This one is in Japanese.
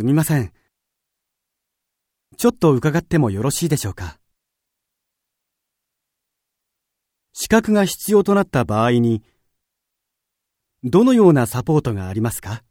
すみません。ちょっと伺ってもよろしいでしょうか？資格が必要となった場合に、どのようなサポートがありますか？